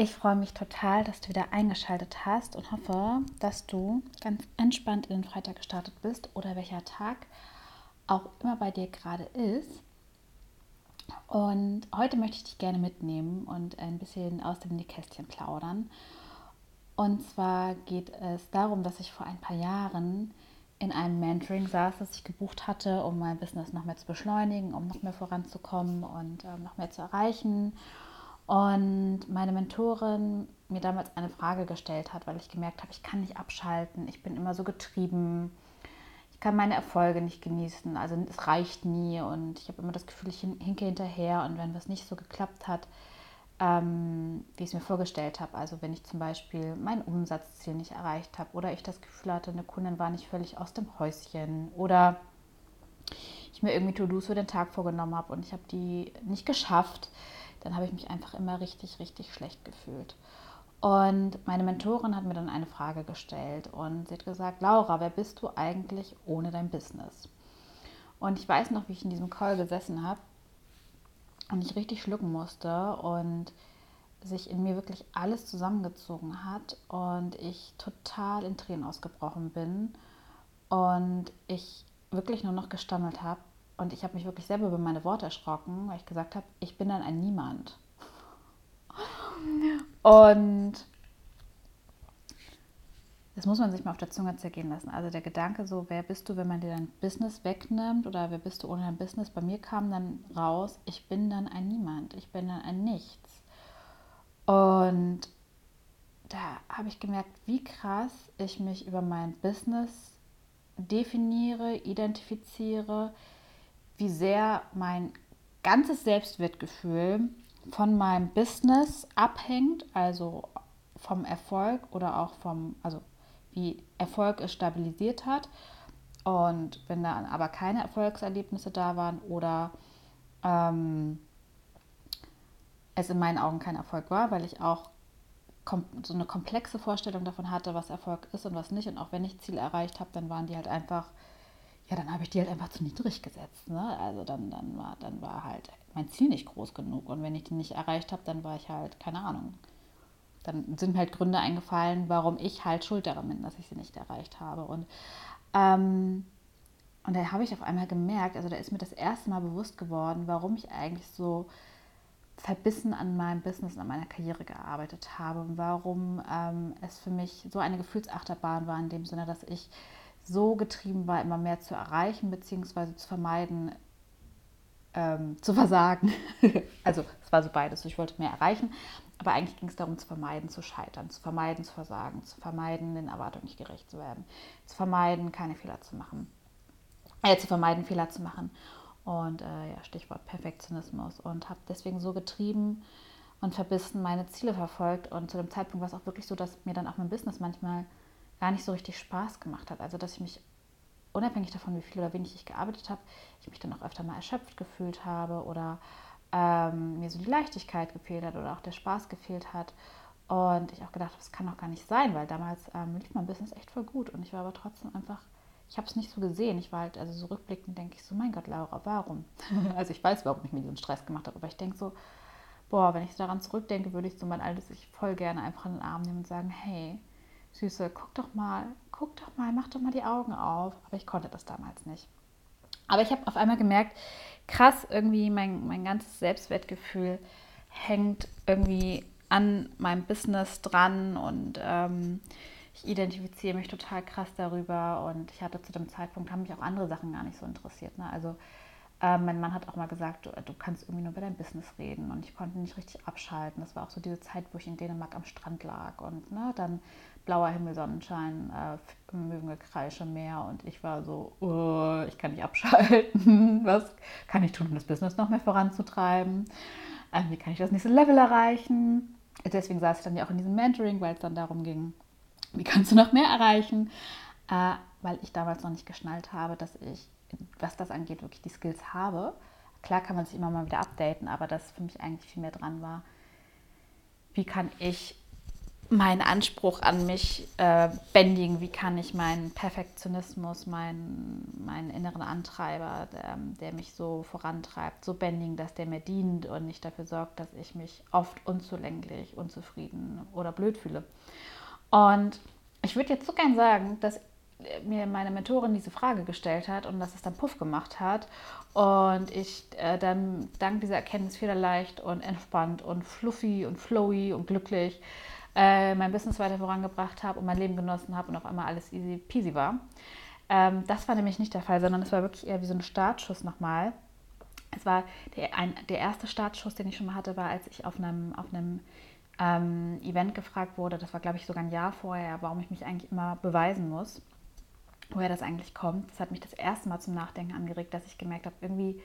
Ich freue mich total, dass du wieder eingeschaltet hast und hoffe, dass du ganz entspannt in den Freitag gestartet bist oder welcher Tag auch immer bei dir gerade ist. Und heute möchte ich dich gerne mitnehmen und ein bisschen aus dem Nähkästchen plaudern. Und zwar geht es darum, dass ich vor ein paar Jahren in einem Mentoring saß, das ich gebucht hatte, um mein Business noch mehr zu beschleunigen, um noch mehr voranzukommen und ähm, noch mehr zu erreichen. Und meine Mentorin mir damals eine Frage gestellt hat, weil ich gemerkt habe, ich kann nicht abschalten, ich bin immer so getrieben, ich kann meine Erfolge nicht genießen, also es reicht nie und ich habe immer das Gefühl, ich hinke hinterher und wenn was nicht so geklappt hat, ähm, wie ich es mir vorgestellt habe, also wenn ich zum Beispiel mein Umsatzziel nicht erreicht habe oder ich das Gefühl hatte, eine Kundin war nicht völlig aus dem Häuschen oder ich mir irgendwie To-Dos für den Tag vorgenommen habe und ich habe die nicht geschafft, dann habe ich mich einfach immer richtig, richtig schlecht gefühlt. Und meine Mentorin hat mir dann eine Frage gestellt und sie hat gesagt, Laura, wer bist du eigentlich ohne dein Business? Und ich weiß noch, wie ich in diesem Call gesessen habe und ich richtig schlucken musste und sich in mir wirklich alles zusammengezogen hat und ich total in Tränen ausgebrochen bin und ich wirklich nur noch gestammelt habe und ich habe mich wirklich selber über meine Worte erschrocken, weil ich gesagt habe, ich bin dann ein Niemand. Und das muss man sich mal auf der Zunge zergehen lassen. Also der Gedanke so, wer bist du, wenn man dir dein Business wegnimmt oder wer bist du ohne dein Business? Bei mir kam dann raus, ich bin dann ein Niemand, ich bin dann ein Nichts. Und da habe ich gemerkt, wie krass ich mich über mein Business definiere, identifiziere, wie sehr mein ganzes Selbstwertgefühl von meinem Business abhängt, also vom Erfolg oder auch vom, also wie Erfolg es stabilisiert hat. Und wenn dann aber keine Erfolgserlebnisse da waren oder ähm, es in meinen Augen kein Erfolg war, weil ich auch so eine komplexe Vorstellung davon hatte, was Erfolg ist und was nicht. Und auch wenn ich Ziele erreicht habe, dann waren die halt einfach ja, dann habe ich die halt einfach zu niedrig gesetzt. Ne? Also dann, dann, war, dann war halt mein Ziel nicht groß genug. Und wenn ich die nicht erreicht habe, dann war ich halt, keine Ahnung. Dann sind mir halt Gründe eingefallen, warum ich halt schuld daran bin, dass ich sie nicht erreicht habe. Und, ähm, und da habe ich auf einmal gemerkt, also da ist mir das erste Mal bewusst geworden, warum ich eigentlich so verbissen an meinem Business und an meiner Karriere gearbeitet habe und warum ähm, es für mich so eine Gefühlsachterbahn war, in dem Sinne, dass ich so getrieben war, immer mehr zu erreichen bzw. zu vermeiden, ähm, zu versagen. also es war so beides. Ich wollte mehr erreichen, aber eigentlich ging es darum zu vermeiden, zu scheitern, zu vermeiden, zu versagen, zu vermeiden, den Erwartungen nicht gerecht zu werden, zu vermeiden, keine Fehler zu machen, äh, zu vermeiden, Fehler zu machen. Und äh, ja, Stichwort Perfektionismus. Und habe deswegen so getrieben und verbissen meine Ziele verfolgt. Und zu dem Zeitpunkt war es auch wirklich so, dass mir dann auch mein Business manchmal gar nicht so richtig Spaß gemacht hat. Also dass ich mich unabhängig davon, wie viel oder wenig ich gearbeitet habe, ich mich dann auch öfter mal erschöpft gefühlt habe oder ähm, mir so die Leichtigkeit gefehlt hat oder auch der Spaß gefehlt hat. Und ich auch gedacht habe, das kann doch gar nicht sein, weil damals ähm, lief mein Business echt voll gut und ich war aber trotzdem einfach, ich habe es nicht so gesehen. Ich war halt, also so rückblickend denke ich so, mein Gott, Laura, warum? also ich weiß, warum ich mir diesen Stress gemacht habe, aber ich denke so, boah, wenn ich daran zurückdenke, würde ich so mein altes Ich voll gerne einfach in den Arm nehmen und sagen, hey, Süße, guck doch mal, guck doch mal, mach doch mal die Augen auf. Aber ich konnte das damals nicht. Aber ich habe auf einmal gemerkt, krass, irgendwie mein, mein ganzes Selbstwertgefühl hängt irgendwie an meinem Business dran und ähm, ich identifiziere mich total krass darüber und ich hatte zu dem Zeitpunkt, haben mich auch andere Sachen gar nicht so interessiert. Ne? Also äh, mein Mann hat auch mal gesagt, du, du, kannst irgendwie nur über dein Business reden und ich konnte nicht richtig abschalten. Das war auch so diese Zeit, wo ich in Dänemark am Strand lag und ne, dann blauer Himmel, Sonnenschein, äh, Möwengekreische, Meer und ich war so, oh, ich kann nicht abschalten. Was kann ich tun, um das Business noch mehr voranzutreiben? Äh, wie kann ich das nächste Level erreichen? Deswegen saß ich dann ja auch in diesem Mentoring, weil es dann darum ging, Wie kannst du noch mehr erreichen? Äh, weil ich damals noch nicht geschnallt habe, dass ich, was das angeht, wirklich die Skills habe. Klar kann man sich immer mal wieder updaten, aber das für mich eigentlich viel mehr dran war. Wie kann ich meinen Anspruch an mich äh, bändigen? Wie kann ich meinen Perfektionismus, meinen, meinen inneren Antreiber, der, der, mich so vorantreibt, so bändigen, dass der mir dient und nicht dafür sorgt, dass ich mich oft unzulänglich, unzufrieden oder blöd fühle? Und ich würde jetzt so gern sagen, dass mir meine Mentorin diese Frage gestellt hat und dass es dann Puff gemacht hat und ich äh, dann dank dieser Erkenntnis federleicht und entspannt und fluffy und flowy und glücklich äh, mein Business weiter vorangebracht habe und mein Leben genossen habe und auf einmal alles easy peasy war. Ähm, das war nämlich nicht der Fall, sondern es war wirklich eher wie so ein Startschuss nochmal. Es war der, ein, der erste Startschuss, den ich schon mal hatte, war, als ich auf einem, auf einem ähm, Event gefragt wurde, das war glaube ich sogar ein Jahr vorher, warum ich mich eigentlich immer beweisen muss woher das eigentlich kommt. Das hat mich das erste Mal zum Nachdenken angeregt, dass ich gemerkt habe, irgendwie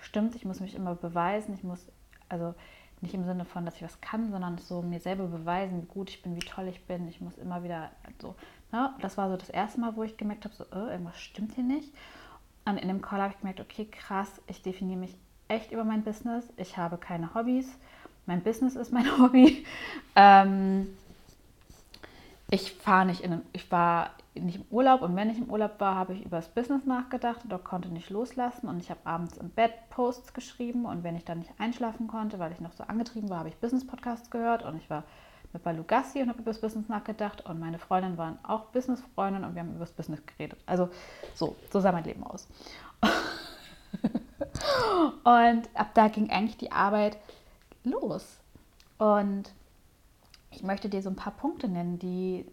stimmt, ich muss mich immer beweisen. Ich muss, also nicht im Sinne von, dass ich was kann, sondern so mir selber beweisen, wie gut ich bin, wie toll ich bin. Ich muss immer wieder so. Ne? Das war so das erste Mal, wo ich gemerkt habe, so, oh, irgendwas stimmt hier nicht. Und in dem Call habe ich gemerkt, okay, krass, ich definiere mich echt über mein Business. Ich habe keine Hobbys. Mein Business ist mein Hobby. Ähm, ich fahre nicht in, ich war nicht im Urlaub und wenn ich im Urlaub war, habe ich über das Business nachgedacht oder konnte nicht loslassen und ich habe abends im Bett Posts geschrieben und wenn ich dann nicht einschlafen konnte, weil ich noch so angetrieben war, habe ich Business-Podcasts gehört und ich war mit Balu Gassi und habe über das Business nachgedacht und meine Freundinnen waren auch Business-Freundinnen und wir haben über das Business geredet. Also so, so sah mein Leben aus. und ab da ging eigentlich die Arbeit los. Und ich möchte dir so ein paar Punkte nennen, die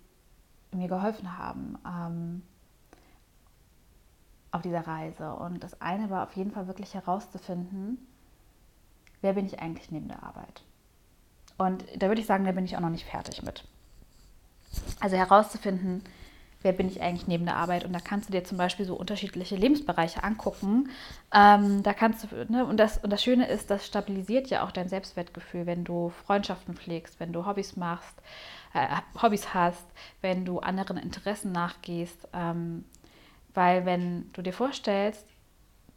mir geholfen haben ähm, auf dieser Reise. Und das eine war auf jeden Fall wirklich herauszufinden, wer bin ich eigentlich neben der Arbeit. Und da würde ich sagen, da bin ich auch noch nicht fertig mit. Also herauszufinden, wer bin ich eigentlich neben der Arbeit. Und da kannst du dir zum Beispiel so unterschiedliche Lebensbereiche angucken. Ähm, da kannst du, ne, und, das, und das Schöne ist, das stabilisiert ja auch dein Selbstwertgefühl, wenn du Freundschaften pflegst, wenn du Hobbys machst, äh, Hobbys hast, wenn du anderen Interessen nachgehst. Ähm, weil wenn du dir vorstellst,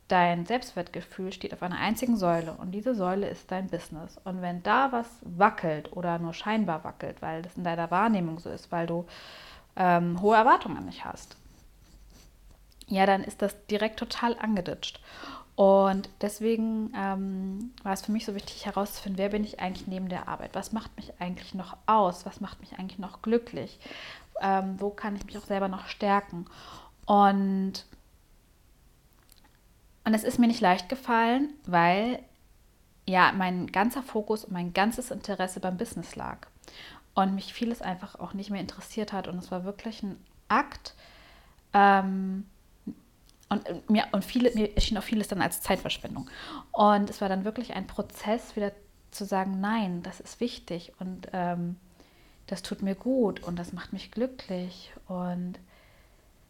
dein Selbstwertgefühl steht auf einer einzigen Säule und diese Säule ist dein Business. Und wenn da was wackelt oder nur scheinbar wackelt, weil das in deiner Wahrnehmung so ist, weil du ähm, hohe Erwartungen an dich hast, ja, dann ist das direkt total angeditscht. Und deswegen ähm, war es für mich so wichtig herauszufinden, wer bin ich eigentlich neben der Arbeit? Was macht mich eigentlich noch aus? Was macht mich eigentlich noch glücklich? Ähm, wo kann ich mich auch selber noch stärken? Und, und es ist mir nicht leicht gefallen, weil ja mein ganzer Fokus und mein ganzes Interesse beim Business lag. Und mich vieles einfach auch nicht mehr interessiert hat. Und es war wirklich ein Akt, ähm, und äh, mir, und viele, mir erschien auch vieles dann als Zeitverschwendung. Und es war dann wirklich ein Prozess, wieder zu sagen, nein, das ist wichtig und ähm, das tut mir gut und das macht mich glücklich. Und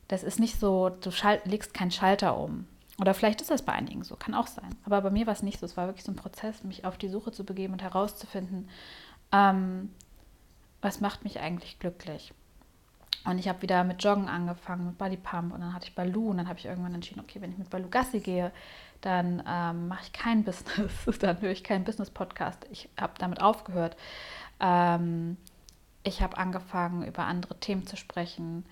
das ist nicht so, du schalt, legst keinen Schalter um. Oder vielleicht ist das bei einigen so, kann auch sein. Aber bei mir war es nicht so. Es war wirklich so ein Prozess, mich auf die Suche zu begeben und herauszufinden, ähm, was macht mich eigentlich glücklich. Und ich habe wieder mit Joggen angefangen, mit Body Pump und dann hatte ich Balu und dann habe ich irgendwann entschieden, okay, wenn ich mit Balu Gassi gehe, dann ähm, mache ich kein Business, dann höre ich keinen Business-Podcast. Ich habe damit aufgehört. Ähm, ich habe angefangen, über andere Themen zu sprechen.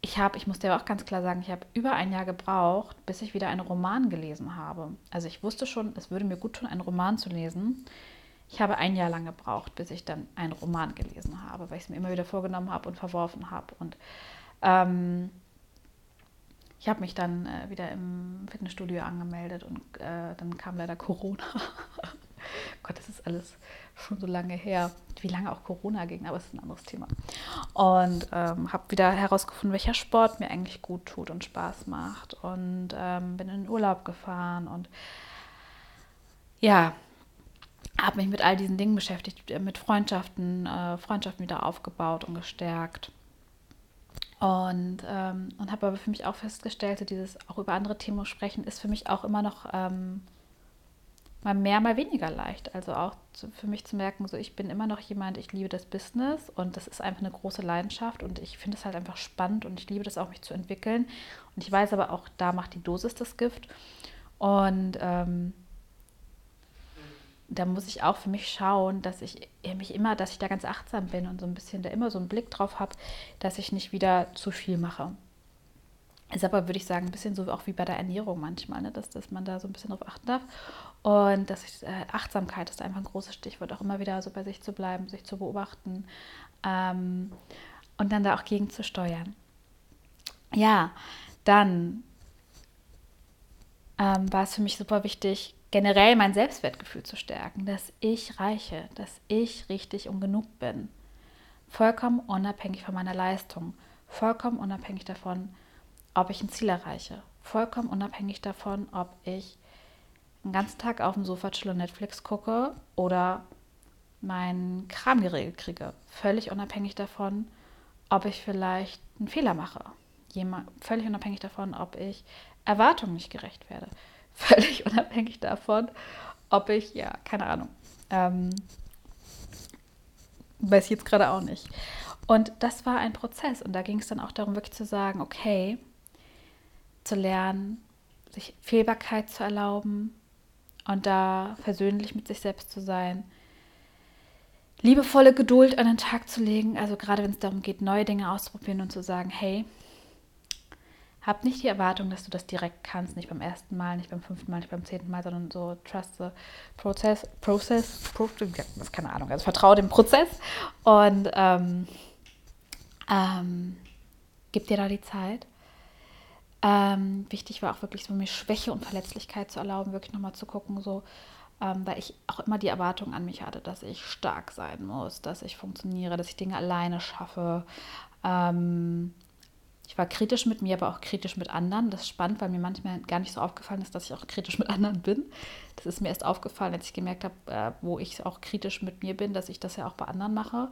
Ich habe, ich muss dir auch ganz klar sagen, ich habe über ein Jahr gebraucht, bis ich wieder einen Roman gelesen habe. Also ich wusste schon, es würde mir gut tun, einen Roman zu lesen. Ich habe ein Jahr lang gebraucht, bis ich dann einen Roman gelesen habe, weil ich es mir immer wieder vorgenommen habe und verworfen habe. Und ähm, ich habe mich dann äh, wieder im Fitnessstudio angemeldet und äh, dann kam leider Corona. Gott, das ist alles schon so lange her, wie lange auch Corona ging, aber es ist ein anderes Thema. Und ähm, habe wieder herausgefunden, welcher Sport mir eigentlich gut tut und Spaß macht. Und ähm, bin in den Urlaub gefahren und ja, habe mich mit all diesen Dingen beschäftigt, mit Freundschaften, äh, Freundschaften wieder aufgebaut und gestärkt. Und, ähm, und habe aber für mich auch festgestellt, dieses auch über andere Themen sprechen, ist für mich auch immer noch ähm, mal mehr, mal weniger leicht. Also auch zu, für mich zu merken, so ich bin immer noch jemand, ich liebe das Business und das ist einfach eine große Leidenschaft und ich finde es halt einfach spannend und ich liebe das auch, mich zu entwickeln. Und ich weiß aber auch, da macht die Dosis das Gift. Und ähm, da muss ich auch für mich schauen, dass ich mich immer, dass ich da ganz achtsam bin und so ein bisschen da immer so einen Blick drauf habe, dass ich nicht wieder zu viel mache. Ist aber, würde ich sagen, ein bisschen so auch wie bei der Ernährung manchmal, ne? dass, dass man da so ein bisschen drauf achten darf. Und dass ich, äh, Achtsamkeit ist einfach ein großes Stichwort, auch immer wieder so bei sich zu bleiben, sich zu beobachten ähm, und dann da auch gegen zu steuern. Ja, dann ähm, war es für mich super wichtig, generell mein Selbstwertgefühl zu stärken, dass ich reiche, dass ich richtig und genug bin. Vollkommen unabhängig von meiner Leistung, vollkommen unabhängig davon, ob ich ein Ziel erreiche. Vollkommen unabhängig davon, ob ich den ganzen Tag auf dem Sofa chill und Netflix gucke oder meinen Kram geregelt kriege. Völlig unabhängig davon, ob ich vielleicht einen Fehler mache. völlig unabhängig davon, ob ich Erwartungen nicht gerecht werde. Völlig unabhängig davon, ob ich, ja, keine Ahnung, ähm, weiß ich jetzt gerade auch nicht. Und das war ein Prozess und da ging es dann auch darum, wirklich zu sagen, okay, zu lernen, sich Fehlbarkeit zu erlauben und da versöhnlich mit sich selbst zu sein, liebevolle Geduld an den Tag zu legen, also gerade wenn es darum geht, neue Dinge auszuprobieren und zu sagen, hey, hab nicht die Erwartung, dass du das direkt kannst, nicht beim ersten Mal, nicht beim fünften Mal, nicht beim zehnten Mal, sondern so trust the process, process, pro, keine Ahnung, also vertraue dem Prozess und ähm, ähm, gib dir da die Zeit ähm, wichtig war auch wirklich so mir Schwäche und Verletzlichkeit zu erlauben, wirklich nochmal zu gucken, so, ähm, weil ich auch immer die Erwartung an mich hatte, dass ich stark sein muss, dass ich funktioniere, dass ich Dinge alleine schaffe. Ähm, ich war kritisch mit mir, aber auch kritisch mit anderen. Das ist spannend, weil mir manchmal gar nicht so aufgefallen ist, dass ich auch kritisch mit anderen bin. Das ist mir erst aufgefallen, als ich gemerkt habe, äh, wo ich auch kritisch mit mir bin, dass ich das ja auch bei anderen mache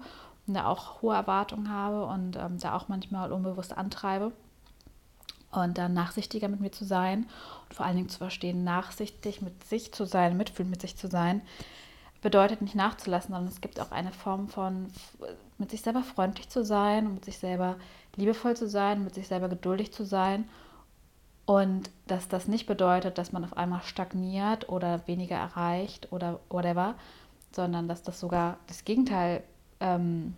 und da auch hohe Erwartungen habe und ähm, da auch manchmal unbewusst antreibe und dann nachsichtiger mit mir zu sein und vor allen Dingen zu verstehen, nachsichtig mit sich zu sein, mitfühlend mit sich zu sein, bedeutet nicht nachzulassen, sondern es gibt auch eine Form von mit sich selber freundlich zu sein und mit sich selber liebevoll zu sein, mit sich selber geduldig zu sein. Und dass das nicht bedeutet, dass man auf einmal stagniert oder weniger erreicht oder whatever, sondern dass das sogar das Gegenteil ähm,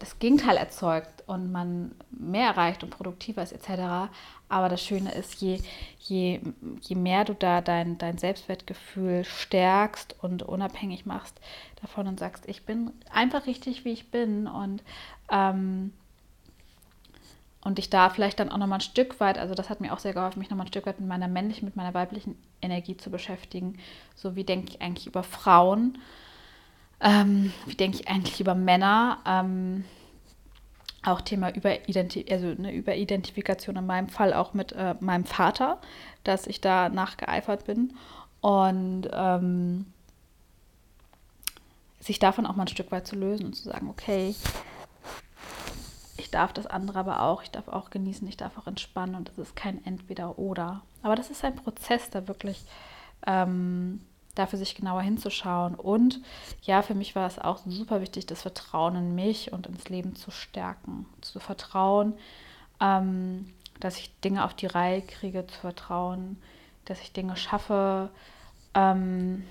das Gegenteil erzeugt und man mehr erreicht und produktiver ist etc. Aber das Schöne ist, je, je, je mehr du da dein, dein Selbstwertgefühl stärkst und unabhängig machst davon und sagst, ich bin einfach richtig, wie ich bin und ähm, und ich da vielleicht dann auch nochmal ein Stück weit, also das hat mir auch sehr geholfen, mich nochmal ein Stück weit mit meiner männlichen, mit meiner weiblichen Energie zu beschäftigen. So wie denke ich eigentlich über Frauen ähm, wie denke ich eigentlich über Männer? Ähm, auch Thema Überidenti also eine Überidentifikation in meinem Fall auch mit äh, meinem Vater, dass ich da nachgeeifert bin und ähm, sich davon auch mal ein Stück weit zu lösen und zu sagen, okay, ich darf das andere aber auch, ich darf auch genießen, ich darf auch entspannen und es ist kein Entweder-Oder. Aber das ist ein Prozess, der wirklich ähm, dafür sich genauer hinzuschauen. Und ja, für mich war es auch super wichtig, das Vertrauen in mich und ins Leben zu stärken. Zu vertrauen, ähm, dass ich Dinge auf die Reihe kriege, zu vertrauen, dass ich Dinge schaffe ähm,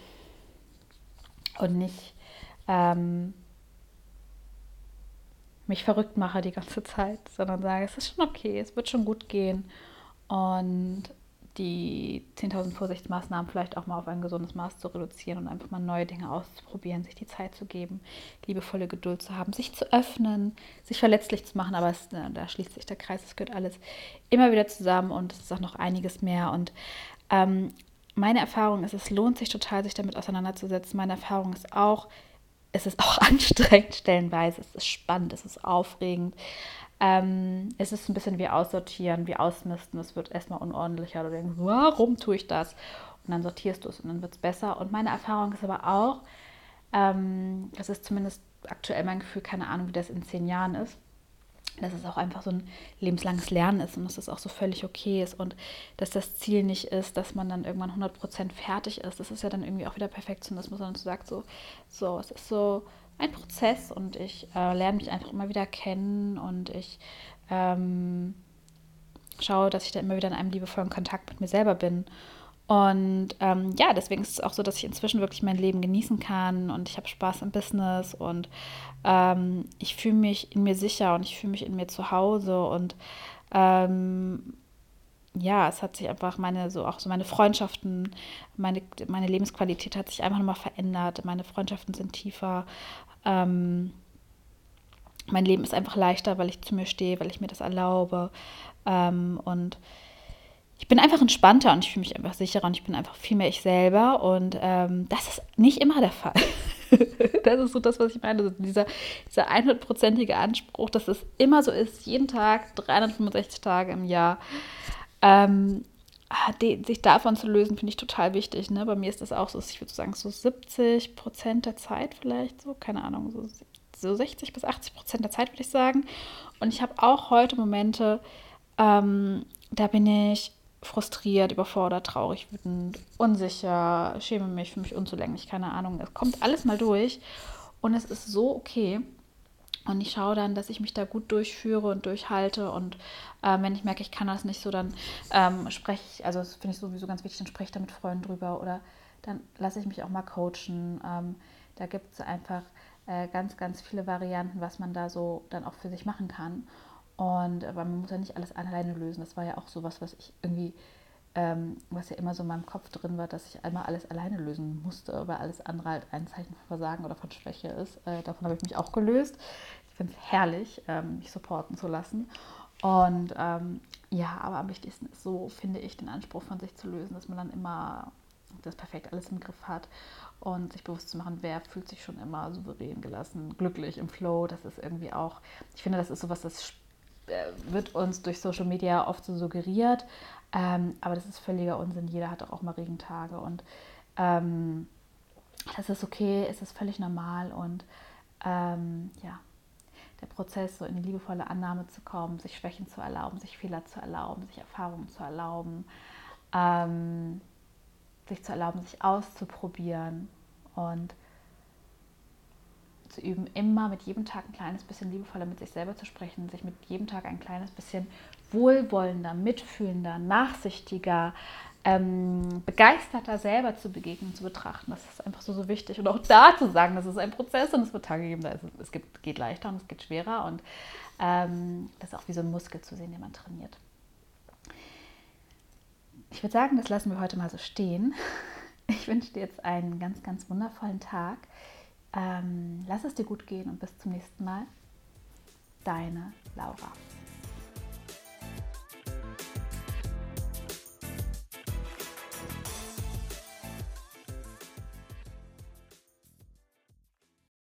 und nicht ähm, mich verrückt mache die ganze Zeit, sondern sage, es ist schon okay, es wird schon gut gehen. Und die 10.000 Vorsichtsmaßnahmen vielleicht auch mal auf ein gesundes Maß zu reduzieren und einfach mal neue Dinge auszuprobieren, sich die Zeit zu geben, liebevolle Geduld zu haben, sich zu öffnen, sich verletzlich zu machen, aber es, da schließt sich der Kreis, es gehört alles immer wieder zusammen und es ist auch noch einiges mehr und ähm, meine Erfahrung ist, es lohnt sich total, sich damit auseinanderzusetzen. Meine Erfahrung ist auch, es ist auch anstrengend stellenweise, es ist spannend, es ist aufregend. Ähm, es ist ein bisschen wie aussortieren, wie ausmisten. Es wird erstmal unordentlicher. Du denkst, warum tue ich das? Und dann sortierst du es und dann wird es besser. Und meine Erfahrung ist aber auch, ähm, das ist zumindest aktuell mein Gefühl, keine Ahnung, wie das in zehn Jahren ist, dass es auch einfach so ein lebenslanges Lernen ist und dass es auch so völlig okay ist und dass das Ziel nicht ist, dass man dann irgendwann 100% fertig ist. Das ist ja dann irgendwie auch wieder Perfektionismus, sondern du sagst so, so, es ist so ein Prozess und ich äh, lerne mich einfach immer wieder kennen und ich ähm, schaue, dass ich da immer wieder in einem liebevollen Kontakt mit mir selber bin. Und ähm, ja, deswegen ist es auch so, dass ich inzwischen wirklich mein Leben genießen kann und ich habe Spaß im Business und ähm, ich fühle mich in mir sicher und ich fühle mich in mir zu Hause und ähm, ja, es hat sich einfach meine, so auch so meine Freundschaften, meine, meine Lebensqualität hat sich einfach nochmal verändert. Meine Freundschaften sind tiefer. Ähm, mein Leben ist einfach leichter, weil ich zu mir stehe, weil ich mir das erlaube. Ähm, und ich bin einfach entspannter und ich fühle mich einfach sicherer und ich bin einfach viel mehr ich selber. Und ähm, das ist nicht immer der Fall. das ist so das, was ich meine. Also dieser, dieser 100-prozentige Anspruch, dass es immer so ist, jeden Tag, 365 Tage im Jahr. Ähm, ah, die, sich davon zu lösen, finde ich total wichtig. Ne? Bei mir ist das auch so, ich würde sagen, so 70 Prozent der Zeit vielleicht, so, keine Ahnung, so, so 60 bis 80 Prozent der Zeit, würde ich sagen. Und ich habe auch heute Momente, ähm, da bin ich frustriert, überfordert, traurig, wütend, unsicher, schäme mich, für mich unzulänglich, keine Ahnung. Es kommt alles mal durch und es ist so okay. Und ich schaue dann, dass ich mich da gut durchführe und durchhalte. Und äh, wenn ich merke, ich kann das nicht so, dann ähm, spreche ich, also das finde ich sowieso ganz wichtig, dann spreche ich da mit Freunden drüber oder dann lasse ich mich auch mal coachen. Ähm, da gibt es einfach äh, ganz, ganz viele Varianten, was man da so dann auch für sich machen kann. Und aber man muss ja nicht alles alleine lösen. Das war ja auch sowas, was ich irgendwie, ähm, was ja immer so in meinem Kopf drin war, dass ich einmal alles alleine lösen musste, weil alles andere halt ein Zeichen von Versagen oder von Schwäche ist. Äh, davon habe ich mich auch gelöst. Ich finde es herrlich, ähm, mich supporten zu lassen. Und ähm, ja, aber am wichtigsten ist so, finde ich, den Anspruch von sich zu lösen, dass man dann immer das perfekt alles im Griff hat und sich bewusst zu machen, wer fühlt sich schon immer souverän gelassen, glücklich im Flow. Das ist irgendwie auch, ich finde, das ist sowas, das wird uns durch Social Media oft so suggeriert. Ähm, aber das ist völliger Unsinn. Jeder hat auch mal Regentage und ähm, das ist okay, es ist völlig normal und ähm, ja, der Prozess, so in die liebevolle Annahme zu kommen, sich Schwächen zu erlauben, sich Fehler zu erlauben, sich Erfahrungen zu erlauben, ähm, sich zu erlauben, sich auszuprobieren und zu üben, immer mit jedem Tag ein kleines bisschen liebevoller mit sich selber zu sprechen, sich mit jedem Tag ein kleines bisschen wohlwollender, mitfühlender, nachsichtiger, ähm, begeisterter selber zu begegnen, zu betrachten. Das ist einfach so, so wichtig. Und auch da zu sagen, das ist ein Prozess und es wird Tage geben, da ist, es gibt, geht leichter und es geht schwerer. Und ähm, das ist auch wie so ein Muskel zu sehen, den man trainiert. Ich würde sagen, das lassen wir heute mal so stehen. Ich wünsche dir jetzt einen ganz, ganz wundervollen Tag. Ähm, lass es dir gut gehen und bis zum nächsten Mal. Deine Laura.